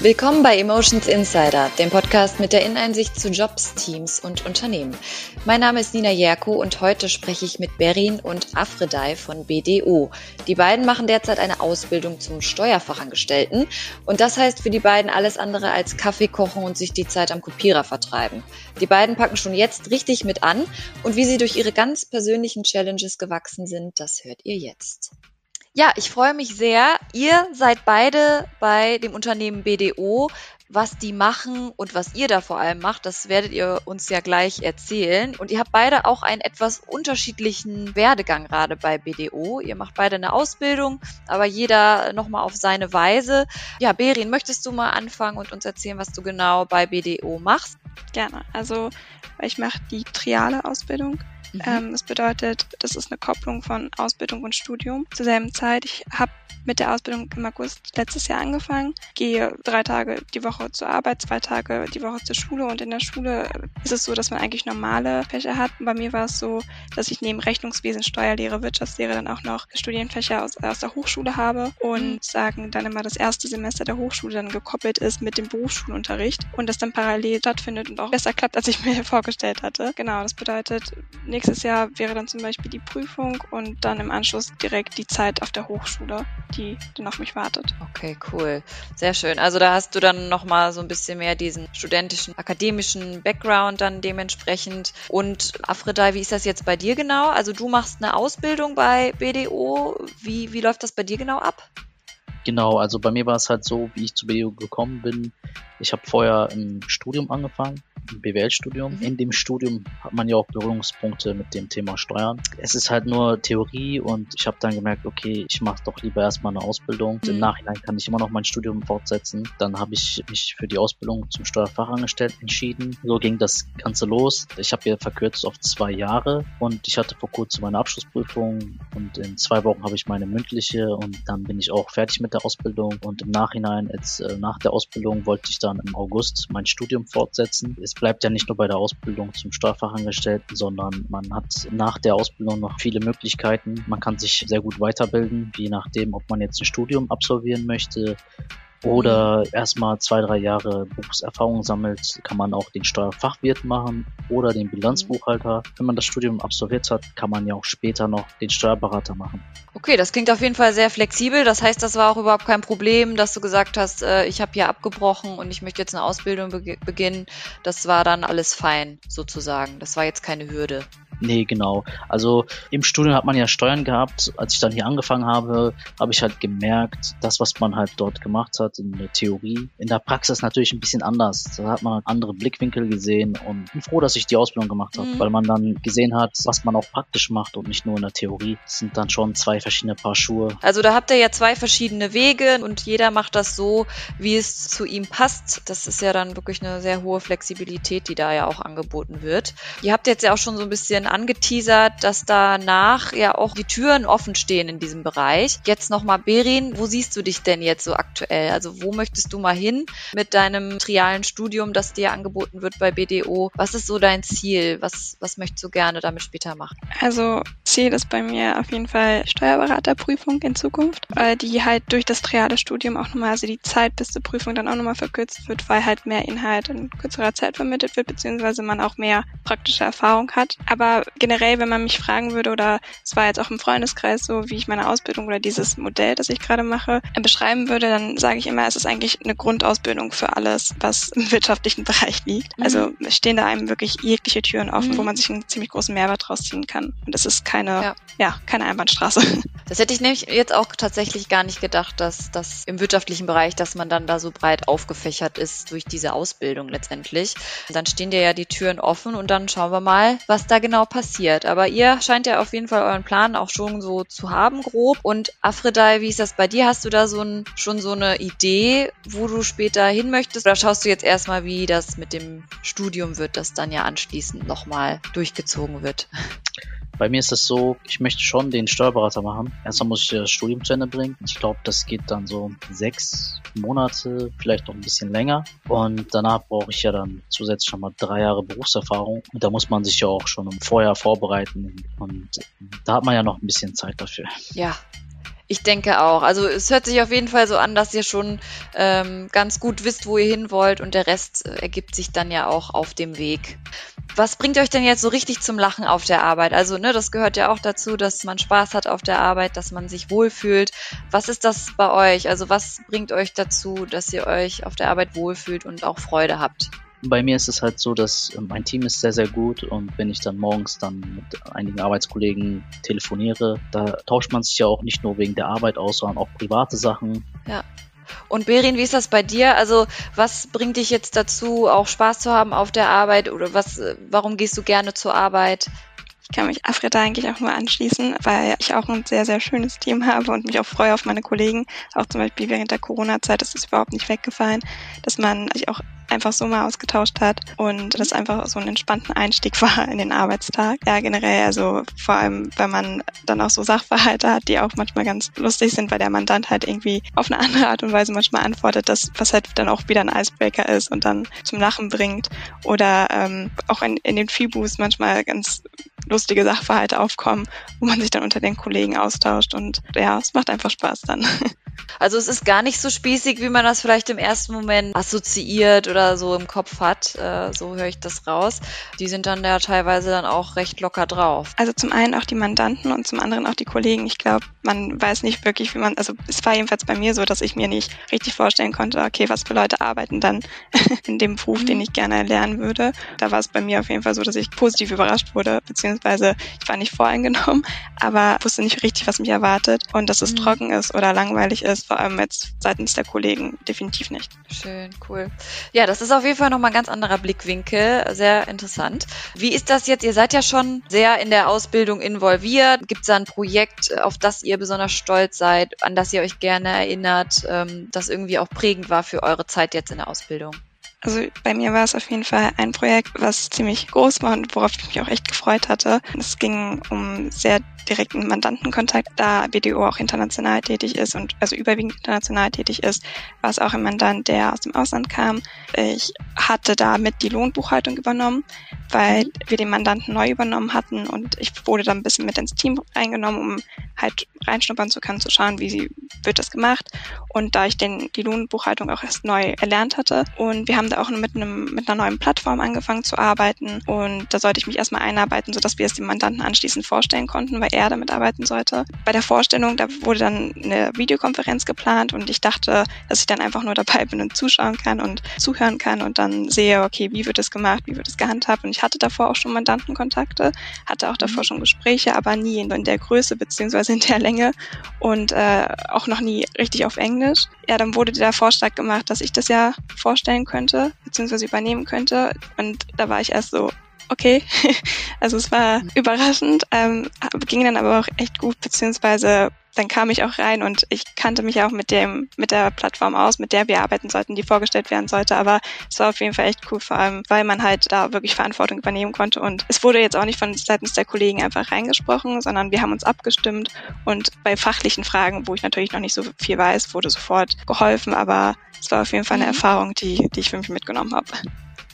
Willkommen bei Emotions Insider, dem Podcast mit der Inneneinsicht zu Jobs, Teams und Unternehmen. Mein Name ist Nina Jerko und heute spreche ich mit Berin und Afredai von BDO. Die beiden machen derzeit eine Ausbildung zum Steuerfachangestellten und das heißt für die beiden alles andere als Kaffee kochen und sich die Zeit am Kopierer vertreiben. Die beiden packen schon jetzt richtig mit an und wie sie durch ihre ganz persönlichen Challenges gewachsen sind, das hört ihr jetzt. Ja, ich freue mich sehr. Ihr seid beide bei dem Unternehmen BDO. Was die machen und was ihr da vor allem macht, das werdet ihr uns ja gleich erzählen. Und ihr habt beide auch einen etwas unterschiedlichen Werdegang gerade bei BDO. Ihr macht beide eine Ausbildung, aber jeder nochmal auf seine Weise. Ja, Berin, möchtest du mal anfangen und uns erzählen, was du genau bei BDO machst? Gerne. Also ich mache die triale Ausbildung. Mhm. Ähm, das bedeutet, das ist eine Kopplung von Ausbildung und Studium zur selben Zeit. Ich habe mit der Ausbildung im August letztes Jahr angefangen, gehe drei Tage die Woche zur Arbeit, zwei Tage die Woche zur Schule und in der Schule ist es so, dass man eigentlich normale Fächer hat. Bei mir war es so, dass ich neben Rechnungswesen, Steuerlehre, Wirtschaftslehre dann auch noch Studienfächer aus, aus der Hochschule habe und mhm. sagen dann immer das erste Semester der Hochschule dann gekoppelt ist mit dem Berufsschulunterricht und das dann parallel stattfindet und auch besser klappt, als ich mir vorgestellt hatte. Genau, das bedeutet, nächstes Jahr wäre dann zum Beispiel die Prüfung und dann im Anschluss direkt die Zeit auf der Hochschule, die dann auf mich wartet. Okay, cool. Sehr schön. Also da hast du dann nochmal so ein bisschen mehr diesen studentischen, akademischen Background dann dementsprechend. Und Afredai, wie ist das jetzt bei dir genau? Also du machst eine Ausbildung bei BDO. Wie, wie läuft das bei dir genau ab? Genau, also bei mir war es halt so, wie ich zu BDO gekommen bin. Ich habe vorher ein Studium angefangen BWL-Studium. Mhm. In dem Studium hat man ja auch Berührungspunkte mit dem Thema Steuern. Es ist halt nur Theorie und ich habe dann gemerkt, okay, ich mache doch lieber erstmal eine Ausbildung. Mhm. Im Nachhinein kann ich immer noch mein Studium fortsetzen. Dann habe ich mich für die Ausbildung zum Steuerfachangestellten entschieden. So ging das Ganze los. Ich habe hier verkürzt auf zwei Jahre und ich hatte vor kurzem meine Abschlussprüfung und in zwei Wochen habe ich meine mündliche und dann bin ich auch fertig mit der Ausbildung und im Nachhinein, jetzt äh, nach der Ausbildung wollte ich dann im August mein Studium fortsetzen. Es bleibt ja nicht nur bei der Ausbildung zum Steuerfachangestellten, sondern man hat nach der Ausbildung noch viele Möglichkeiten. Man kann sich sehr gut weiterbilden, je nachdem, ob man jetzt ein Studium absolvieren möchte oder erstmal zwei, drei Jahre Berufserfahrung sammelt, kann man auch den Steuerfachwirt machen oder den Bilanzbuchhalter. Wenn man das Studium absolviert hat, kann man ja auch später noch den Steuerberater machen. Okay, das klingt auf jeden Fall sehr flexibel. Das heißt, das war auch überhaupt kein Problem, dass du gesagt hast, äh, ich habe hier abgebrochen und ich möchte jetzt eine Ausbildung be beginnen. Das war dann alles fein, sozusagen. Das war jetzt keine Hürde. Nee, genau. Also im Studium hat man ja Steuern gehabt. Als ich dann hier angefangen habe, habe ich halt gemerkt, das, was man halt dort gemacht hat in der Theorie, in der Praxis natürlich ein bisschen anders. Da hat man andere Blickwinkel gesehen und bin froh, dass ich die Ausbildung gemacht habe, mhm. weil man dann gesehen hat, was man auch praktisch macht und nicht nur in der Theorie. Das sind dann schon zwei verschiedene Paar Schuhe. Also da habt ihr ja zwei verschiedene Wege und jeder macht das so, wie es zu ihm passt. Das ist ja dann wirklich eine sehr hohe Flexibilität, die da ja auch angeboten wird. Ihr habt jetzt ja auch schon so ein bisschen angeteasert, dass danach ja auch die Türen offen stehen in diesem Bereich. Jetzt nochmal Berin, wo siehst du dich denn jetzt so aktuell? Also wo möchtest du mal hin mit deinem trialen Studium, das dir angeboten wird bei BDO? Was ist so dein Ziel? Was, was möchtest du gerne damit später machen? Also Ziel ist bei mir auf jeden Fall Steuerberaterprüfung in Zukunft, die halt durch das triale Studium auch nochmal, also die Zeit bis zur Prüfung dann auch nochmal verkürzt wird, weil halt mehr Inhalt in kürzerer Zeit vermittelt wird, beziehungsweise man auch mehr praktische Erfahrung hat. Aber generell, wenn man mich fragen würde, oder es war jetzt auch im Freundeskreis so, wie ich meine Ausbildung oder dieses Modell, das ich gerade mache, äh, beschreiben würde, dann sage ich immer, es ist eigentlich eine Grundausbildung für alles, was im wirtschaftlichen Bereich liegt. Mhm. Also stehen da einem wirklich jegliche Türen offen, mhm. wo man sich einen ziemlich großen Mehrwert rausziehen kann. Und das ist keine, ja, ja keine Einbahnstraße. Das hätte ich nämlich jetzt auch tatsächlich gar nicht gedacht, dass das im wirtschaftlichen Bereich, dass man dann da so breit aufgefächert ist durch diese Ausbildung letztendlich. Dann stehen dir ja die Türen offen und dann schauen wir mal, was da genau passiert. Aber ihr scheint ja auf jeden Fall euren Plan auch schon so zu haben, grob. Und Afredai, wie ist das bei dir? Hast du da so ein, schon so eine Idee, wo du später hin möchtest? Oder schaust du jetzt erstmal, wie das mit dem Studium wird, das dann ja anschließend nochmal durchgezogen wird? Bei mir ist es so, ich möchte schon den Steuerberater machen. Erstmal muss ich das Studium zu Ende bringen. Ich glaube, das geht dann so sechs Monate, vielleicht noch ein bisschen länger. Und danach brauche ich ja dann zusätzlich nochmal drei Jahre Berufserfahrung. Und da muss man sich ja auch schon im Vorjahr vorbereiten. Und da hat man ja noch ein bisschen Zeit dafür. Ja, Ich denke auch. Also es hört sich auf jeden Fall so an, dass ihr schon ähm, ganz gut wisst, wo ihr hin wollt und der Rest äh, ergibt sich dann ja auch auf dem Weg. Was bringt euch denn jetzt so richtig zum Lachen auf der Arbeit? Also, ne, das gehört ja auch dazu, dass man Spaß hat auf der Arbeit, dass man sich wohlfühlt. Was ist das bei euch? Also, was bringt euch dazu, dass ihr euch auf der Arbeit wohlfühlt und auch Freude habt? Bei mir ist es halt so, dass äh, mein Team ist sehr, sehr gut und wenn ich dann morgens dann mit einigen Arbeitskollegen telefoniere, da tauscht man sich ja auch nicht nur wegen der Arbeit aus, sondern auch private Sachen. Ja. Und Berin, wie ist das bei dir? Also, was bringt dich jetzt dazu, auch Spaß zu haben auf der Arbeit oder was, äh, warum gehst du gerne zur Arbeit? Ich kann mich Afrida eigentlich auch nur anschließen, weil ich auch ein sehr, sehr schönes Team habe und mich auch freue auf meine Kollegen. Auch zum Beispiel während der Corona-Zeit ist es überhaupt nicht weggefallen, dass man sich auch einfach so mal ausgetauscht hat und das einfach so einen entspannten Einstieg war in den Arbeitstag. Ja, generell, also vor allem, wenn man dann auch so Sachverhalte hat, die auch manchmal ganz lustig sind, weil der Mandant halt irgendwie auf eine andere Art und Weise manchmal antwortet, das, was halt dann auch wieder ein Icebreaker ist und dann zum Lachen bringt. Oder ähm, auch in, in den Fibus manchmal ganz lustige Sachverhalte aufkommen, wo man sich dann unter den Kollegen austauscht und ja, es macht einfach Spaß dann. Also es ist gar nicht so spießig, wie man das vielleicht im ersten Moment assoziiert oder so im Kopf hat. Äh, so höre ich das raus. Die sind dann ja teilweise dann auch recht locker drauf. Also zum einen auch die Mandanten und zum anderen auch die Kollegen. Ich glaube, man weiß nicht wirklich, wie man, also es war jedenfalls bei mir so, dass ich mir nicht richtig vorstellen konnte, okay, was für Leute arbeiten dann in dem Beruf, den mhm. ich gerne lernen würde. Da war es bei mir auf jeden Fall so, dass ich positiv überrascht wurde, beziehungsweise ich war nicht voreingenommen, aber wusste nicht richtig, was mich erwartet und dass es mhm. trocken ist oder langweilig ist, vor allem jetzt seitens der Kollegen definitiv nicht. Schön, cool. Ja, das ist auf jeden Fall nochmal ein ganz anderer Blickwinkel, sehr interessant. Wie ist das jetzt? Ihr seid ja schon sehr in der Ausbildung involviert. Gibt es da ein Projekt, auf das ihr besonders stolz seid, an das ihr euch gerne erinnert, ähm, das irgendwie auch prägend war für eure Zeit jetzt in der Ausbildung? Also bei mir war es auf jeden Fall ein Projekt, was ziemlich groß war und worauf ich mich auch echt gefreut hatte. Es ging um sehr direkten Mandantenkontakt, da BDO auch international tätig ist und also überwiegend international tätig ist, war es auch ein Mandant, der aus dem Ausland kam. Ich hatte damit die Lohnbuchhaltung übernommen, weil wir den Mandanten neu übernommen hatten und ich wurde dann ein bisschen mit ins Team reingenommen, um halt reinschnuppern zu können, zu schauen, wie sie, wird das gemacht. Und da ich den, die Lohnbuchhaltung auch erst neu erlernt hatte und wir haben da auch mit einem, mit einer neuen Plattform angefangen zu arbeiten und da sollte ich mich erstmal einarbeiten, sodass wir es dem Mandanten anschließend vorstellen konnten, weil er damit arbeiten sollte. Bei der Vorstellung, da wurde dann eine Videokonferenz geplant und ich dachte, dass ich dann einfach nur dabei bin und zuschauen kann und zuhören kann und dann sehe, okay, wie wird es gemacht, wie wird es gehandhabt. Und ich hatte davor auch schon Mandantenkontakte, hatte auch davor mhm. schon Gespräche, aber nie in der Größe beziehungsweise in der Länge und äh, auch noch nie richtig auf Englisch. Ja, dann wurde der Vorschlag gemacht, dass ich das ja vorstellen könnte, beziehungsweise übernehmen könnte. Und da war ich erst so, okay. Also es war überraschend, ähm, ging dann aber auch echt gut, beziehungsweise dann kam ich auch rein und ich kannte mich auch mit dem, mit der Plattform aus, mit der wir arbeiten sollten, die vorgestellt werden sollte. Aber es war auf jeden Fall echt cool, vor allem, weil man halt da wirklich Verantwortung übernehmen konnte. Und es wurde jetzt auch nicht von seitens der Kollegen einfach reingesprochen, sondern wir haben uns abgestimmt und bei fachlichen Fragen, wo ich natürlich noch nicht so viel weiß, wurde sofort geholfen. Aber es war auf jeden Fall eine mhm. Erfahrung, die, die ich für mich mitgenommen habe.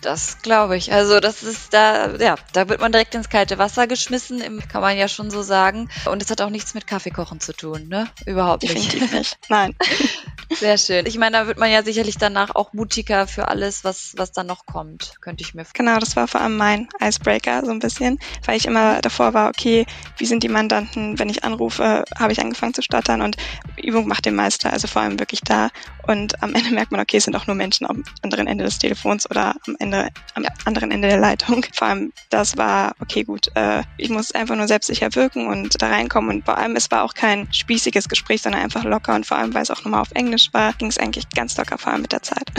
Das glaube ich. Also das ist da, ja, da wird man direkt ins kalte Wasser geschmissen, kann man ja schon so sagen. Und es hat auch nichts mit Kaffeekochen zu tun, ne? Überhaupt nicht. Definitiv nicht. Nein. Sehr schön. Ich meine, da wird man ja sicherlich danach auch mutiger für alles, was, was dann noch kommt, könnte ich mir Genau, das war vor allem mein Icebreaker so ein bisschen, weil ich immer davor war, okay, wie sind die Mandanten, wenn ich anrufe, habe ich angefangen zu stottern und Übung macht den Meister, also vor allem wirklich da. Und am Ende merkt man, okay, es sind auch nur Menschen am anderen Ende des Telefons oder am Ende am anderen Ende der Leitung. Vor allem, das war, okay, gut, äh, ich muss einfach nur selbstsicher wirken und da reinkommen. Und vor allem, es war auch kein spießiges Gespräch, sondern einfach locker. Und vor allem, weil es auch nochmal auf Englisch war, ging es eigentlich ganz locker, vor allem mit der Zeit.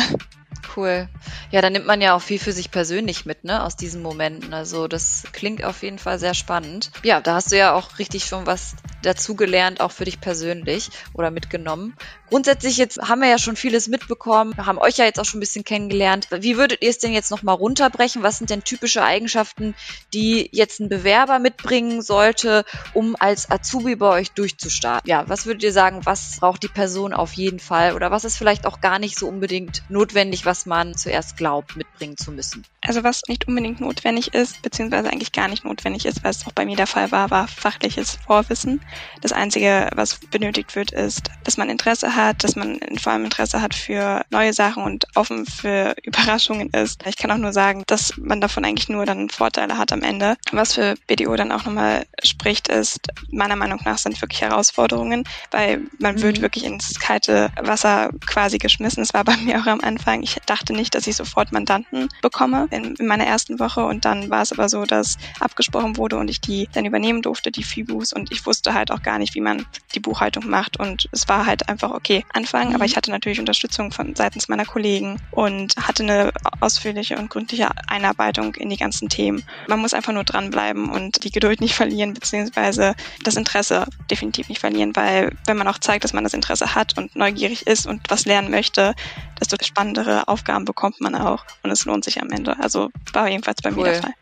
Cool. Ja, da nimmt man ja auch viel für sich persönlich mit, ne, aus diesen Momenten. Also das klingt auf jeden Fall sehr spannend. Ja, da hast du ja auch richtig schon was dazugelernt, auch für dich persönlich oder mitgenommen. Grundsätzlich jetzt haben wir ja schon vieles mitbekommen, haben euch ja jetzt auch schon ein bisschen kennengelernt. Wie würdet ihr es denn jetzt nochmal runterbrechen? Was sind denn typische Eigenschaften, die jetzt ein Bewerber mitbringen sollte, um als Azubi bei euch durchzustarten? Ja, was würdet ihr sagen, was braucht die Person auf jeden Fall oder was ist vielleicht auch gar nicht so unbedingt notwendig, was man zuerst glaubt, mitbringen zu müssen? Also was nicht unbedingt notwendig ist, beziehungsweise eigentlich gar nicht notwendig ist, was auch bei mir der Fall war, war fachliches Vorwissen. Das Einzige, was benötigt wird, ist, dass man Interesse hat, dass man vor allem Interesse hat für neue Sachen und offen für Überraschungen ist. Ich kann auch nur sagen, dass man davon eigentlich nur dann Vorteile hat am Ende. Was für BDO dann auch nochmal spricht, ist, meiner Meinung nach sind wirklich Herausforderungen, weil man mhm. wird wirklich ins kalte Wasser quasi geschmissen. Es war bei mir auch am Anfang. Ich dachte nicht, dass ich sofort Mandanten bekomme in, in meiner ersten Woche. Und dann war es aber so, dass abgesprochen wurde und ich die dann übernehmen durfte, die FIBUs. Und ich wusste halt auch gar nicht, wie man die Buchhaltung macht. Und es war halt einfach okay anfangen, mhm. aber ich hatte natürlich Unterstützung von seitens meiner Kollegen und hatte eine ausführliche und gründliche Einarbeitung in die ganzen Themen. Man muss einfach nur dranbleiben und die Geduld nicht verlieren, beziehungsweise das Interesse definitiv nicht verlieren, weil wenn man auch zeigt, dass man das Interesse hat und neugierig ist und was lernen möchte, desto spannendere Aufgaben bekommt man auch und es lohnt sich am Ende. Also war jedenfalls bei cool. mir der Fall.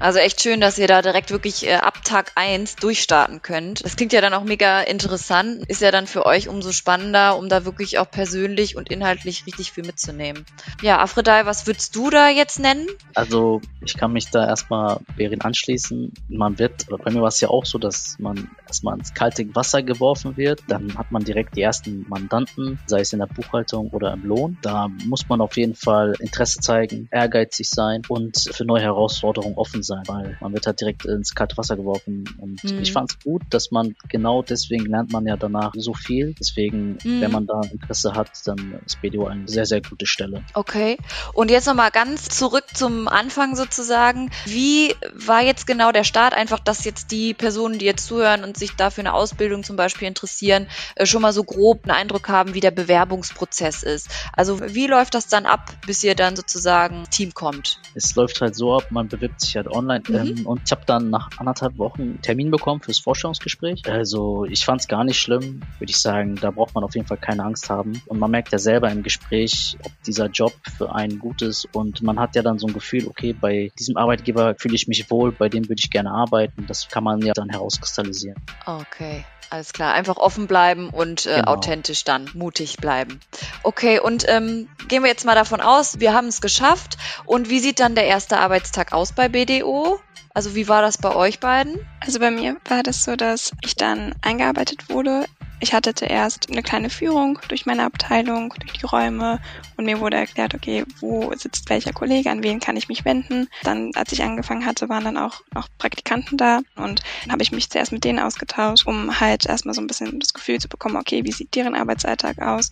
Also echt schön, dass ihr da direkt wirklich äh, ab Tag eins durchstarten könnt. Das klingt ja dann auch mega interessant, ist ja dann für euch umso spannender, um da wirklich auch persönlich und inhaltlich richtig viel mitzunehmen. Ja, Afredai, was würdest du da jetzt nennen? Also ich kann mich da erstmal Berin anschließen. Man wird, bei mir war es ja auch so, dass man erstmal ins kalte Wasser geworfen wird. Dann hat man direkt die ersten Mandanten, sei es in der Buchhaltung oder im Lohn. Da muss man auf jeden Fall Interesse zeigen, ehrgeizig sein und für neue Herausforderungen offen sein, weil man wird halt direkt ins kalte Wasser geworfen. Und mhm. ich fand es gut, dass man genau deswegen lernt man ja danach so viel. Deswegen, mhm. wenn man da Interesse hat, dann ist BDO eine sehr, sehr gute Stelle. Okay. Und jetzt nochmal ganz zurück zum Anfang sozusagen. Wie war jetzt genau der Start? Einfach, dass jetzt die Personen, die jetzt zuhören und sich dafür eine Ausbildung zum Beispiel interessieren, äh, schon mal so grob einen Eindruck haben, wie der Bewerbungsprozess ist. Also wie läuft das dann ab, bis ihr dann sozusagen Team kommt? Es läuft halt so ab, man bewirbt sich halt online. Mhm. Ähm, und ich habe dann nach anderthalb Wochen einen Termin bekommen fürs Vorstellungsgespräch. Also ich fand es gar nicht schlimm, würde ich sagen. Da braucht man auf jeden Fall keine Angst haben. Und man merkt ja selber im Gespräch, ob dieser Job für einen gut ist. Und man hat ja dann so ein Gefühl, okay, bei diesem Arbeitgeber fühle ich mich wohl, bei dem würde ich gerne arbeiten. Das kann man ja dann herauskristallisieren. Okay. Alles klar, einfach offen bleiben und äh, genau. authentisch dann, mutig bleiben. Okay, und ähm, gehen wir jetzt mal davon aus, wir haben es geschafft. Und wie sieht dann der erste Arbeitstag aus bei BDO? Also wie war das bei euch beiden? Also bei mir war das so, dass ich dann eingearbeitet wurde ich hatte zuerst eine kleine Führung durch meine Abteilung, durch die Räume und mir wurde erklärt, okay, wo sitzt welcher Kollege, an wen kann ich mich wenden. Dann, als ich angefangen hatte, waren dann auch noch Praktikanten da und dann habe ich mich zuerst mit denen ausgetauscht, um halt erstmal so ein bisschen das Gefühl zu bekommen, okay, wie sieht deren Arbeitsalltag aus,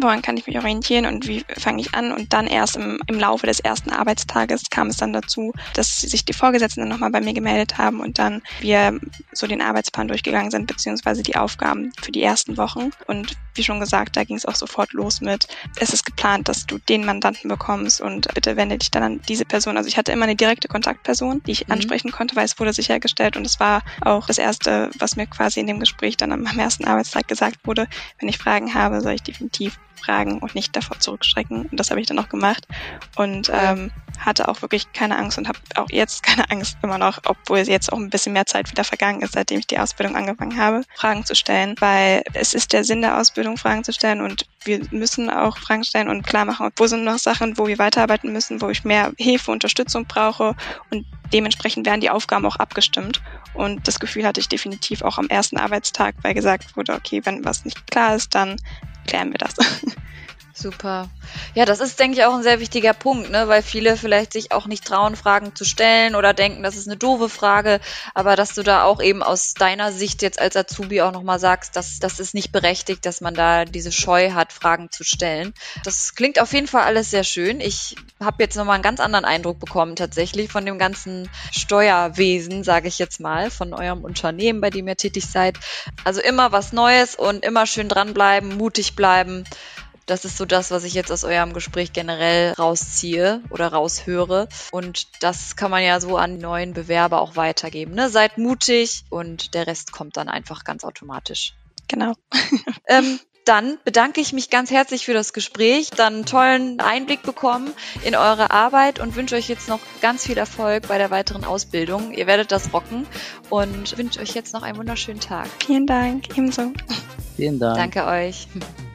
woran kann ich mich orientieren und wie fange ich an und dann erst im, im Laufe des ersten Arbeitstages kam es dann dazu, dass sich die Vorgesetzten nochmal bei mir gemeldet haben und dann wir so den Arbeitsplan durchgegangen sind, beziehungsweise die Aufgaben für die ersten Wochen. Und wie schon gesagt, da ging es auch sofort los mit, es ist geplant, dass du den Mandanten bekommst und bitte wende dich dann an diese Person. Also ich hatte immer eine direkte Kontaktperson, die ich mhm. ansprechen konnte, weil es wurde sichergestellt und es war auch das Erste, was mir quasi in dem Gespräch dann am ersten Arbeitstag gesagt wurde. Wenn ich Fragen habe, soll ich definitiv fragen und nicht davor zurückschrecken. Und das habe ich dann auch gemacht und ähm, hatte auch wirklich keine Angst und habe auch jetzt keine Angst immer noch, obwohl jetzt auch ein bisschen mehr Zeit wieder vergangen ist, seitdem ich die Ausbildung angefangen habe, Fragen zu stellen, weil es ist der Sinn der Ausbildung, Fragen zu stellen und wir müssen auch Fragen stellen und klar machen, wo sind noch Sachen, wo wir weiterarbeiten müssen, wo ich mehr Hilfe, Unterstützung brauche und dementsprechend werden die Aufgaben auch abgestimmt. Und das Gefühl hatte ich definitiv auch am ersten Arbeitstag, weil gesagt wurde, okay, wenn was nicht klar ist, dann klären wir das. Super. Ja, das ist, denke ich, auch ein sehr wichtiger Punkt, ne? weil viele vielleicht sich auch nicht trauen, Fragen zu stellen oder denken, das ist eine doofe Frage, aber dass du da auch eben aus deiner Sicht jetzt als Azubi auch nochmal sagst, dass das ist nicht berechtigt, dass man da diese Scheu hat, Fragen zu stellen. Das klingt auf jeden Fall alles sehr schön. Ich habe jetzt nochmal einen ganz anderen Eindruck bekommen tatsächlich von dem ganzen Steuerwesen, sage ich jetzt mal, von eurem Unternehmen, bei dem ihr tätig seid. Also immer was Neues und immer schön dranbleiben, mutig bleiben. Das ist so das, was ich jetzt aus eurem Gespräch generell rausziehe oder raushöre. Und das kann man ja so an neuen Bewerber auch weitergeben. Ne? Seid mutig und der Rest kommt dann einfach ganz automatisch. Genau. ähm, dann bedanke ich mich ganz herzlich für das Gespräch, dann einen tollen Einblick bekommen in eure Arbeit und wünsche euch jetzt noch ganz viel Erfolg bei der weiteren Ausbildung. Ihr werdet das rocken und wünsche euch jetzt noch einen wunderschönen Tag. Vielen Dank, ebenso. Vielen Dank. Danke euch.